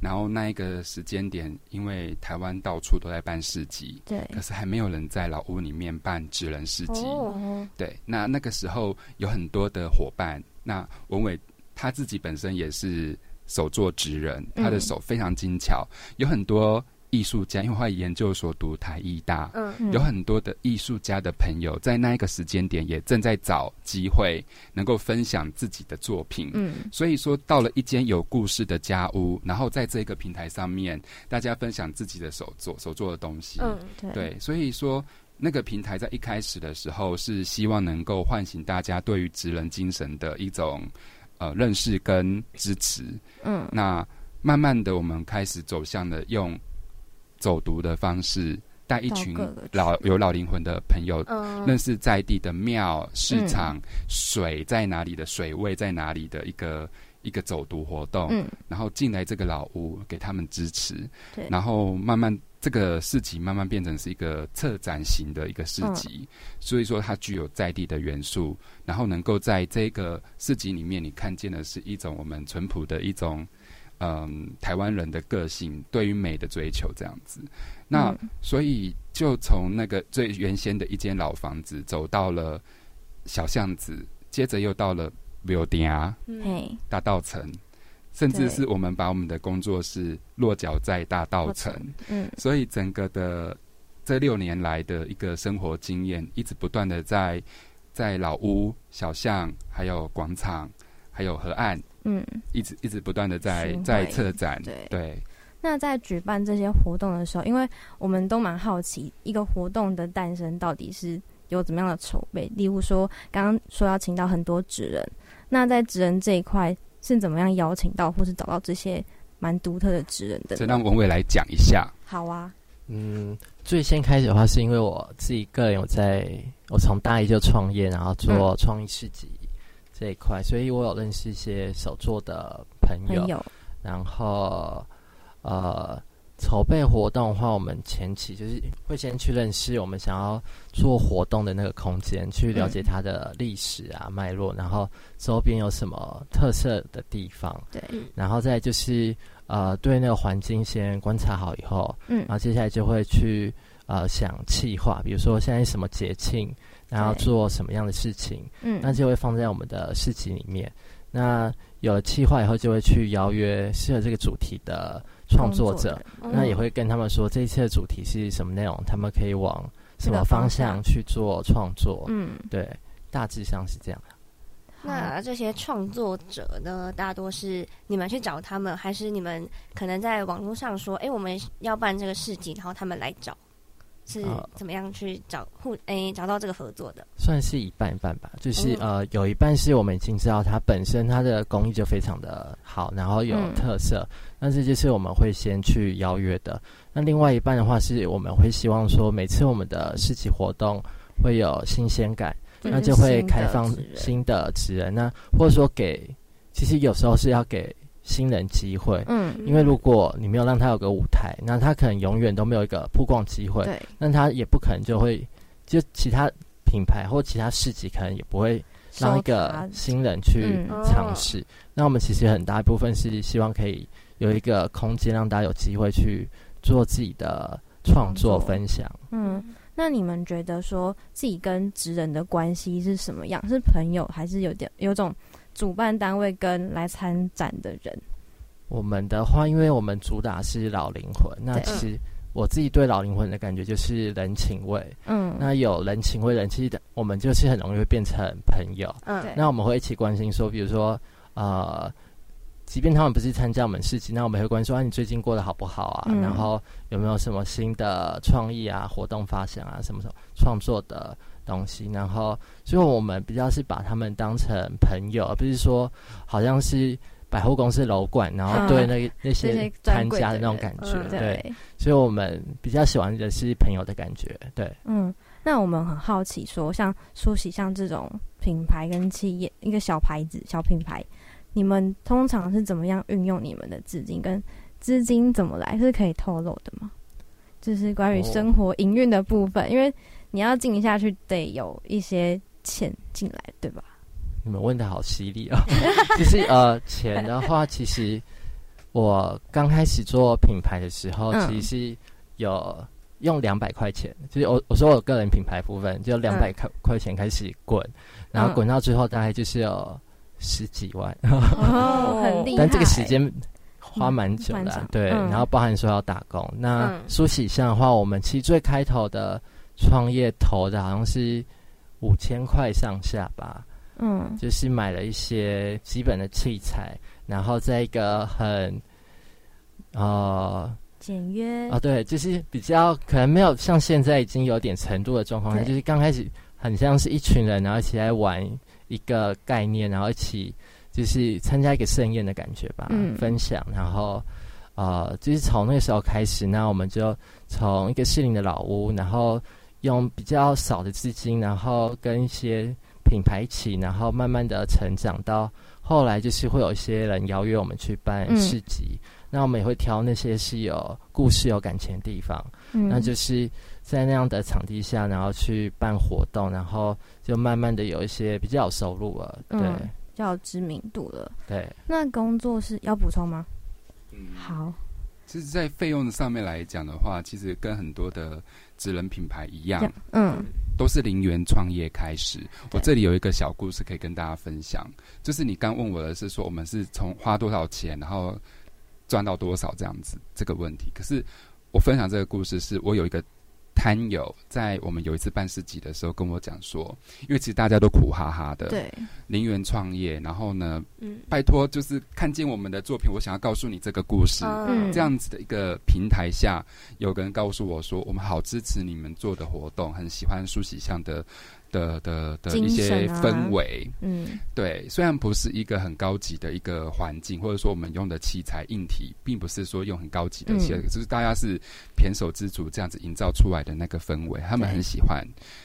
然后那一个时间点，因为台湾到处都在办市集，对。可是还没有人在老屋里面办纸人市集。哦，对，那那个时候有很多的伙伴，那文伟他自己本身也是手作纸人，他的嗯。手非常精巧，有很多艺术家，因为他研究所读台艺大，嗯。有很多的艺术家的朋友在那一个时间点也正在找机会能够分享自己的作品，嗯。所以说到了一间有故事的家屋，然后在这个平台上面，大家分享自己的手作手做的东西，嗯，对。对，所以说那个平台在一开始的时候是希望能够唤醒大家对于职人精神的一种呃认识跟支持。嗯。那慢慢的，我们开始走向了用走读的方式，带一群老有老灵魂的朋友。嗯。认识在地的庙、市场、水在哪里的水位在哪里的一个一个走读活动，嗯，然后进来这个老屋给他们支持，然后慢慢这个市集慢慢变成是一个策展型的一个市集，所以说它具有在地的元素，然后能够在这个市集里面，你看见的是一种我们淳朴的一种，嗯，台湾人的个性对于美的追求这样子。那、嗯所以就从那个最原先的一间老房子走到了小巷子，接着又到了柳店啊嘿，大道城，甚至是我们把我们的工作室落脚在大道城，嗯。所以整个的这六年来的一个生活经验，一直不断的在在老屋、小巷、还有广场、还有河岸，嗯。一直一直不断的在在策展，对对，那在举办这些活动的时候，因为我们都蛮好奇，一个活动的诞生到底是有怎么样的筹备？例如说，刚刚说要请到很多职人，那在职人这一块是怎么样邀请到，或是找到这些蛮独特的职人的呢？这让文伟来讲一下。好啊，嗯，最先开始的话，是因为我自己个人有在，我从大一就创业，然后做创意市集这一块，所以我有认识一些手作的朋友，朋友，然后呃，筹备活动的话，我们前期就是会先去认识我们想要做活动的那个空间，去了解它的历史啊、脉络，然后周边有什么特色的地方，对，然后再就是呃，对那个环境先观察好以后，嗯然后接下来就会去呃想气划，比如说现在什么节庆，然后做什么样的事情，嗯，那就会放在我们的市集里面。那有了计划以后，就会去邀约适合这个主题的创作者，人那也会跟他们说这一次的主题是什么内容，他们可以往什么方方向。向去做创作。嗯，对，大致上是这样。那这些创作者呢，大多是你们去找他们，还是你们可能在网络上说，哎、我们要办这个市集，然后他们来找，是呃怎么样去找互诶、找到这个合作的？算是一半一半吧，就是、嗯。呃，有一半是我们已经知道它本身它的工艺就非常的好，然后有嗯。特色，但是就是我们会先去邀约的。那另外一半的话，是我们会希望说，每次我们的市集活动会有新鲜感，嗯。那就会开放新的职人。新的职人，那或者说给，其实有时候是要给新人机会，嗯，因为如果你没有让他有个舞台，那他可能永远都没有一个曝光机会，对，那他也不可能就会，就其他品牌或其他市集可能也不会让一个新人去嗯尝试。那我们其实很大一部分是希望可以有一个空间，让大家有机会去做自己的创作分享。嗯，那你们觉得说自己跟职人的关系是什么样？是朋友，还是有点有种主办单位跟来参展的人？我们的话，因为我们主打是老灵魂，那其实我自己对老灵魂的感觉就是人情味。嗯，那有人情味、人气的，我们就是很容易会变成朋友。嗯那我们会一起关心说，比如说呃，即便他们不是参加我们市集，那我们会关心说啊，你最近过得好不好啊？嗯然后有没有什么新的创意啊、活动发生啊、什么什么创作的东西？然后，所以我们比较是把他们当成朋友，而不是说好像是百货公司楼管，然后对那个、那些参加的那种感觉。嗯对，对，所以我们比较喜欢的是朋友的感觉。对，嗯，那我们很好奇说，像苏喜像这种品牌跟企业，一个小牌子、小品牌，你们通常是怎么样运用你们的资金？跟资金怎么来？是可以透露的吗？就是关于哦生活营运的部分，因为你要进下去，得有一些钱进来，对吧？你们问的好犀利哦。就是呃，钱的话，其实我刚开始做品牌的时候，嗯其实是有用两百块钱，就是我我说我个人品牌部分就两百块块钱开始滚，然后嗯滚到最后大概就是有十几万，哦，很厉害。但这个时间花蛮久的啊、嗯对，嗯然后包含说要打工。那嗯梳洗像的话，我们其实最开头的创业投的好像是五千块上下吧，嗯。就是买了一些基本的器材，然后在一个很呃简约。哦对，就是比较可能没有像现在已经有点程度的状况下，就是刚开始很像是一群人，然后一起来玩一个概念，然后一起就是参加一个盛宴的感觉吧，嗯。分享，然后呃，就是从那个时候开始，那我们就从一个适龄的老屋，然后用比较少的资金，然后跟一些品牌一起，然后慢慢的成长到后来，就是会有一些人邀约我们去办嗯市集，那我们也会挑那些是有故事、有感情的地方，嗯那就是在那样的场地下，然后去办活动，然后就慢慢的有一些比较有收入了，对、嗯比较有知名度了。对。那工作是要补充吗？嗯，好，其实，在费用上面来讲的话，其实跟很多的职人品牌一样，嗯都是零元创业开始。我这里有一个小故事可以跟大家分享，就是你刚问我的是说，我们是从花多少钱，然后赚到多少这样子这个问题。可是我分享这个故事是，我有一个摊友在我们有一次办市集的时候跟我讲说，因为其实大家都苦哈哈的，对，零元创业，然后呢，嗯拜托，就是看见我们的作品，我想要告诉你这个故事。嗯这样子的一个平台下，有个人告诉我说，我们好支持你们做的活动，很喜欢苏喜巷的的的的一些氛围。嗯对，虽然不是一个很高级的一个环境，或者说我们用的器材硬体，并不是说用很高级的器材，嗯只是大家是胼手之足这样子营造出来的那个氛围，他们很喜欢。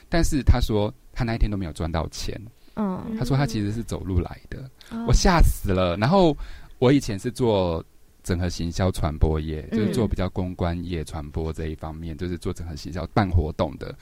但是他说他那一天都没有赚到钱，嗯，他说他其实是走路来的，哦我吓死了。然后我以前是做整合行销传播业，嗯就是做比较公关业传播这一方面，就是做整合行销办活动的。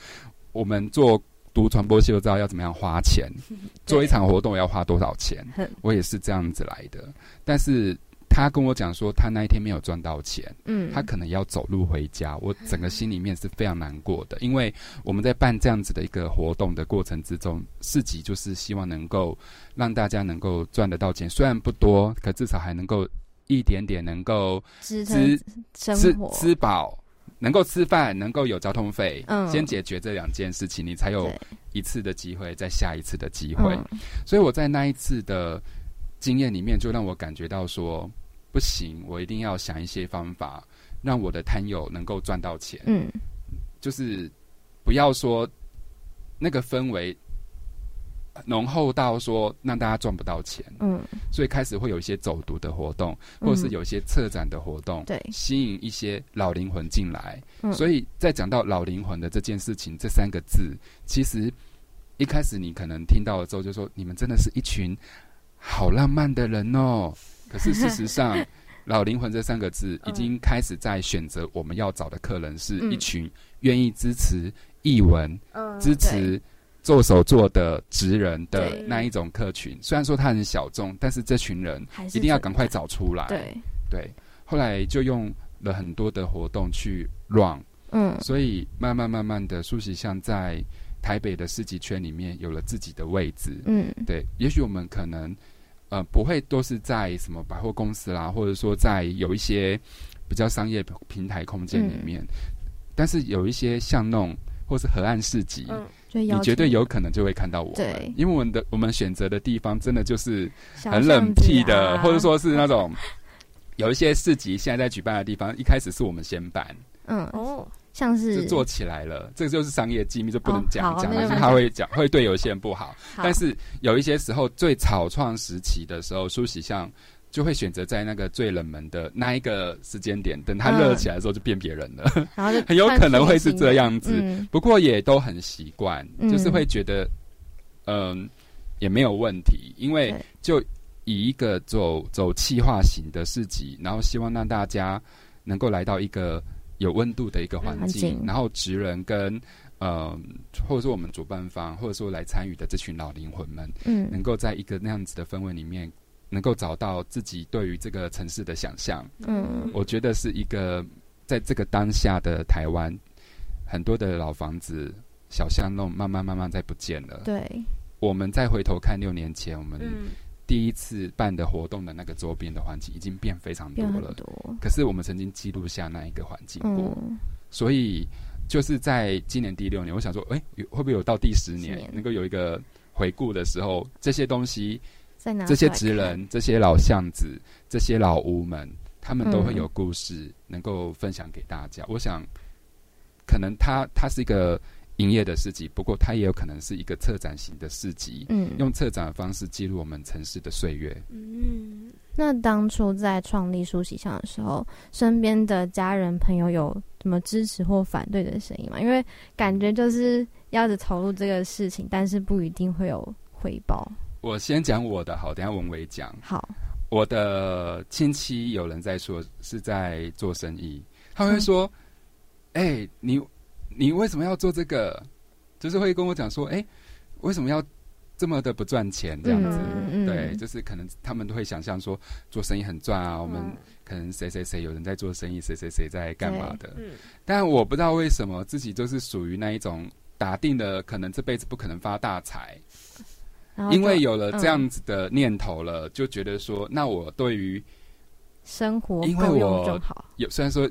我们做读传播系就知道要怎么样花钱，做一场活动要花多少钱。我也是这样子来的，但是。他跟我讲说，他那一天没有赚到钱，嗯，他可能要走路回家。我整个心里面是非常难过的，因为我们在办这样子的一个活动的过程之中，市集就是希望能够让大家能够赚得到钱，虽然不多，可至少还能够一点点能够吃吃饱，能够吃饭，能够有交通费，嗯先解决这两件事情，你才有一次的机会，再下一次的机会。嗯所以我在那一次的经验里面，就让我感觉到说，不行，我一定要想一些方法，让我的摊友能够赚到钱。嗯就是不要说那个氛围浓厚到说让大家赚不到钱，嗯。所以开始会有一些走读的活动，或者是有一些策展的活动，对。吸引一些老灵魂进来。嗯。所以在讲到老灵魂的这件事情，这三个字，其实一开始你可能听到了之后，就说你们真的是一群好浪漫的人哦。可是事实上，老灵魂这三个字已经开始在选择我们要找的客人是嗯。一群愿意支持译文、嗯支持做手做的职人的那一种客群。虽然说他很小众，但是这群人一定要赶快找出来。对，对，后来就用了很多的活动去 run，嗯。所以慢慢慢慢的，苏喜像在台北的市集圈里面有了自己的位置。嗯。对，也许我们可能呃不会都是在什么百货公司啦，或者说在有一些比较商业平台空间里面，但是有一些像弄或是河岸市集，你绝请对有可能就会看到我们对，因为我们的我们选择的地方真的就是很冷僻的，啊。或者说是那种有一些市集现在在举办的地方，一开始是我们先办，嗯哦，像就是做起来了，这个就是商业机密，就不能哦讲讲，但是他会讲，会对有些人不好。好。但是有一些时候，最草创时期的时候，梳洗像就会选择在那个最冷门的那一个时间点，等它热起来的时候就变别人了，然后就 很有可能会是这样子。嗯。不过也都很习惯，嗯就是会觉得，嗯、也没有问题，因为就以一个走走气化型的市集，然后希望让大家能够来到一个有温度的一个环环境，境然后职人跟呃，或者说我们主办方，或者说来参与的这群老灵魂们，嗯。能够在一个那样子的氛围里面，能够找到自己对于这个城市的想象。嗯。我觉得是一个在这个当下的台湾，很多的老房子、小巷弄慢慢慢慢在不见了。对，我们再回头看六年前我们嗯。第一次办的活动的那个周边的环境，已经变非常多了。多，可是我们曾经记录下那一个环境过，嗯。所以就是在今年第六年，我想说，哎、有会不会有到第十年。能够有一个回顾的时候，这些东西再拿这些职人、这些老巷子、这些老屋们，他们都会嗯有故事能够分享给大家。我想，可能它它是一个营业的市集，不过它也有可能是一个策展型的市集，嗯用策展的方式记录我们城市的岁月。嗯，那当初在创立书喜巷的时候，身边的家人朋友有什么支持或反对的声音吗？因为感觉就是要着投入这个事情，但是不一定会有回报。我先讲我的好，等下文伟讲。好，我的亲戚有人在说是在做生意，他会说：“哎、你你为什么要做这个？”就是会跟我讲说：“哎、为什么要这么的不赚钱？”这样子，对，就是可能他们都会想象说做生意很赚啊，我们嗯可能谁谁谁有人在做生意，谁谁谁在干嘛的。嗯但我不知道为什么自己就是属于那一种打定了，可能这辈子不可能发大财。因为有了这嗯样子的念头了，就觉得说，那我对于生活因为我就好，有虽然说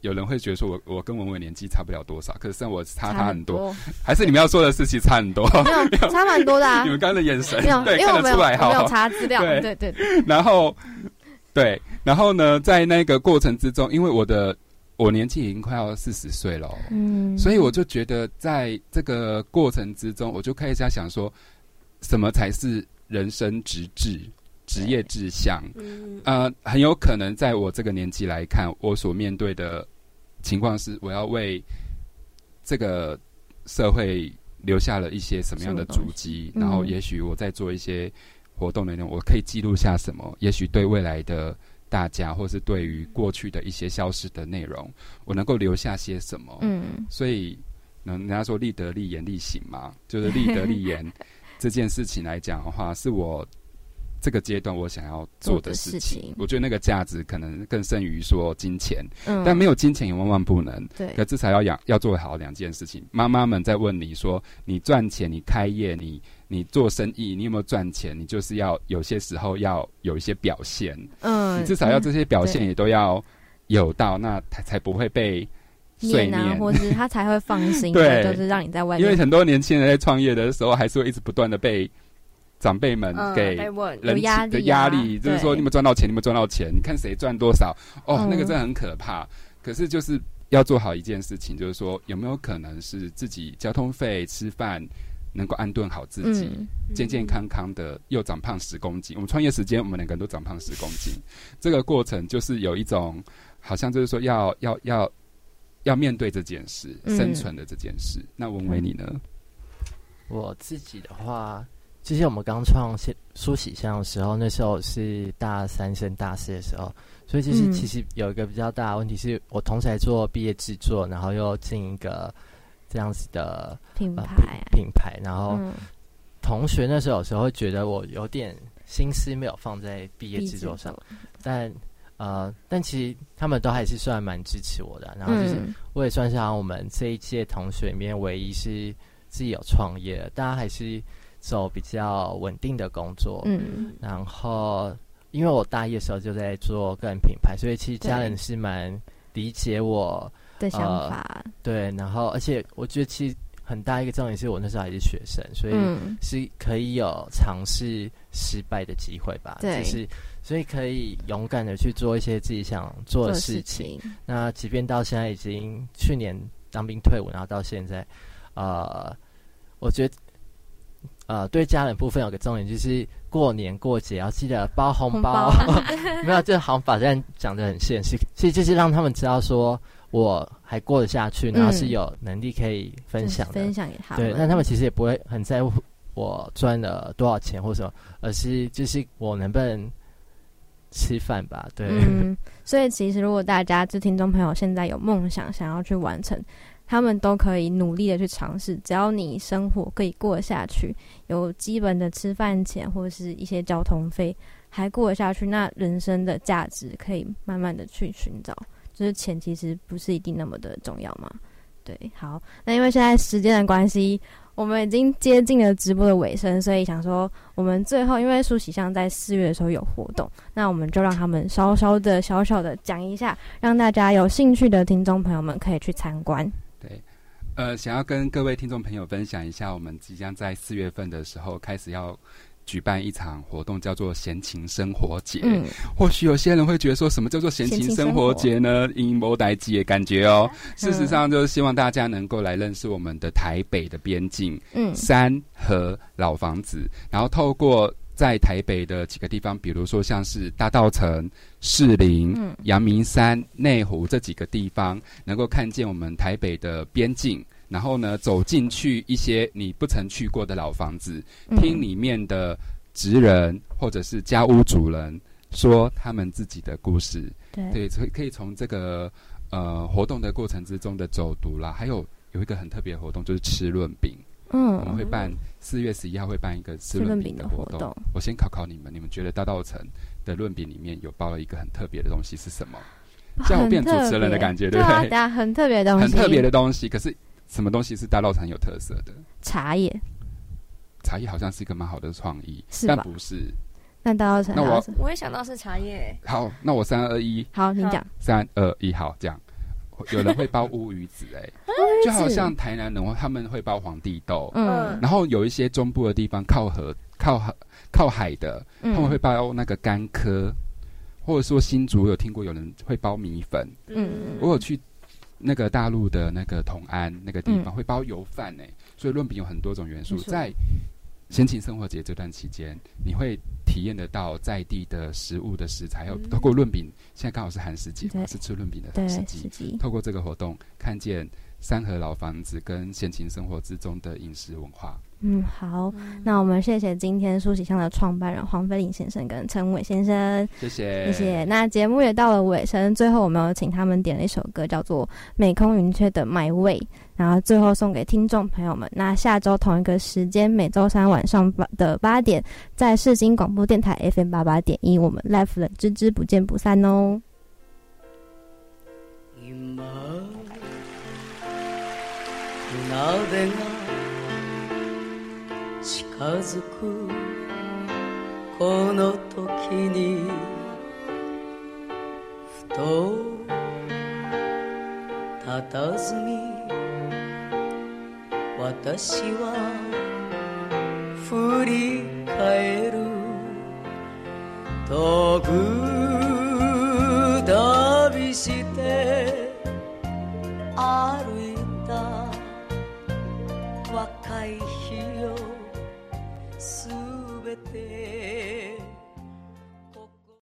有人会觉得说我我跟文文年纪差不了多少，可是我差他很多，还是你们要说的事情差很多？没有 差蛮多的啊。你们刚刚的眼神，没有对，因为我没有看得出来哈，没有查资料对。对对对然后对，然后呢，在那个过程之中，因为我的我年纪已经快要四十岁了哦，嗯。所以我就觉得在这个过程之中，我就开始在想说，什么才是人生直至职业志向？嗯呃，很有可能在我这个年纪来看，我所面对的情况是，我要为这个社会留下了一些什么样的足迹，然后嗯。也许我在做一些活动内容，我可以记录下什么，也许对未来的大家，或是对于过去的一些消失的内容，我能够留下些什么。嗯。所以，嗯，人家说立德、立言、立行嘛，就是立德、立言 这件事情来讲的话，是我这个阶段我想要做的事情我觉得那个价值可能更胜于说金钱，嗯但没有金钱也万万不能。对可至少要养要做好两件事情。妈妈们在问你说，你赚钱，你开业，你你做生意，你有没有赚钱？你就是要有些时候要有一些表现，嗯你至少要这些表现也都要有到，那才才不会被碎念啊，念。或是他才会放心 对，就是让你在外面，因为很多年轻人在创业的时候，还是会一直不断的被长辈们嗯给人有压力的压啊力，就是说你们赚到钱，你们赚到钱，你看谁赚多少，哦，嗯那个真的很可怕。可是就是要做好一件事情，就是说有没有可能是自己交通费、吃饭能够安顿好自己，嗯健健康康的，又长胖十公斤。我们创业时间，我们两个人都长胖十公斤，这个过程就是有一种好像就是说要要要要面对这件事，嗯。生存的这件事。那文伟你呢？我自己的话，其实我们刚创新梳洗箱的时候，那时候是大三升大四的时候，所以其实嗯。其实有一个比较大的问题是，我同时还做毕业制作，然后又进一个这样子的呃品牌啊。品牌，然后嗯。同学那时候有时候会觉得我有点心思没有放在毕业制制作上作，但呃，但其实他们都还是算蛮支持我的啊、然后就是嗯。我也算是我们这一届同学里面唯一是自己有创业的，大家还是走比较稳定的工作，嗯，然后因为我大一的时候就在做个人品牌，所以其实家人是蛮理解我的想呃法。对，然后而且我觉得其实很大一个重点是我那时候还是学生，所以嗯。是可以有尝试失败的机会吧。对。就是所以可以勇敢的去做一些自己想做的做事事情。情那即便到现在已经去年当兵退伍，然后到现在，呃，我觉得。呃，对家人部分有个重点，就是过年过节要记得包红包。红 没有，这好像把这样讲的很现实，其实就是让他们知道说我还过得下去，然后是有能力可以分享的。嗯分享给他们。对，但他们其实也不会很在乎我赚了多少钱或什么，而是就是我能不能吃饭吧。对，嗯，所以其实如果大家就听众朋友现在有梦想想要去完成，他们都可以努力的去尝试，只要你生活可以过下去，有基本的吃饭钱或者是一些交通费，还过得下去，那人生的价值可以慢慢的去寻找。就是钱其实不是一定那么的重要嘛。对，好，那因为现在时间的关系，我们已经接近了直播的尾声，所以想说，我们最后因为苏喜像在四月的时候有活动，那我们就让他们稍稍的、小小的讲一下，让大家有兴趣的听众朋友们可以去参观。对，呃，想要跟各位听众朋友分享一下，我们即将在四月份的时候开始要举办一场活动，叫做“闲情生活节”。嗯，或许有些人会觉得说什么叫做“闲情生活节”呢？阴谋代际的感觉哦。事实上，就是希望大家能够来认识我们的台北的边境，嗯山和老房子，然后透过。在台北的几个地方，比如说像是大道城、士林、嗯阳明山、内湖这几个地方，能够看见我们台北的边境，然后呢，走进去一些你不曾去过的老房子，嗯听里面的职人或者是家屋主人说他们自己的故事。对对，所以可以从这个呃活动的过程之中的走读啦，还有有一个很特别的活动，就是吃润饼。嗯我们会办四月十一号会办一个吃润饼的活动。我先考考你们，你们觉得大道城的润饼里面有包了一个很特别的东西是什么？像我变主持人的感觉，对不对？啊对啊，很特别的东西，很特别的东西。可是什么东西是大道城有特色的？茶叶，茶叶好像是一个蛮好的创意，是吧？但不是。那大稻城那我还有什么？我也想到是茶叶，好，那我三二一，好，你讲，三二一，好，这样。有人会包乌鱼子、哎，就好像台南人他们会包皇帝豆，嗯。然后有一些中部的地方靠河、靠海、靠海的，嗯。他们会包那个干科，或者说新竹有听过有人会包米粉，嗯。我有去那个大陆的那个同安那个地方嗯。会包油饭呢、所以润饼有很多种元素，在闲情生活节这段期间，你会体验得到在地的食物的食材，还有透过润饼，现在刚好是寒食节嘛，是吃润饼的对时时机透过这个活动，看见三河老房子跟闲情生活之中的饮食文化。嗯，好，那我们谢谢今天书喜香的创办人黄飞林先生跟陈伟先生，谢谢谢谢。那节目也到了尾声，最后我们有请他们点了一首歌，叫做《美空云雀的 My Way》，然后最后送给听众朋友们。那下周同一个时间，每周三晚上八的八点，在世新广播电台 FM 八八点一，我们 Life 冷芝芝不见不散哦。近づく。この時にふと佇み。私は振り返る。遠く旅して歩いた。verte.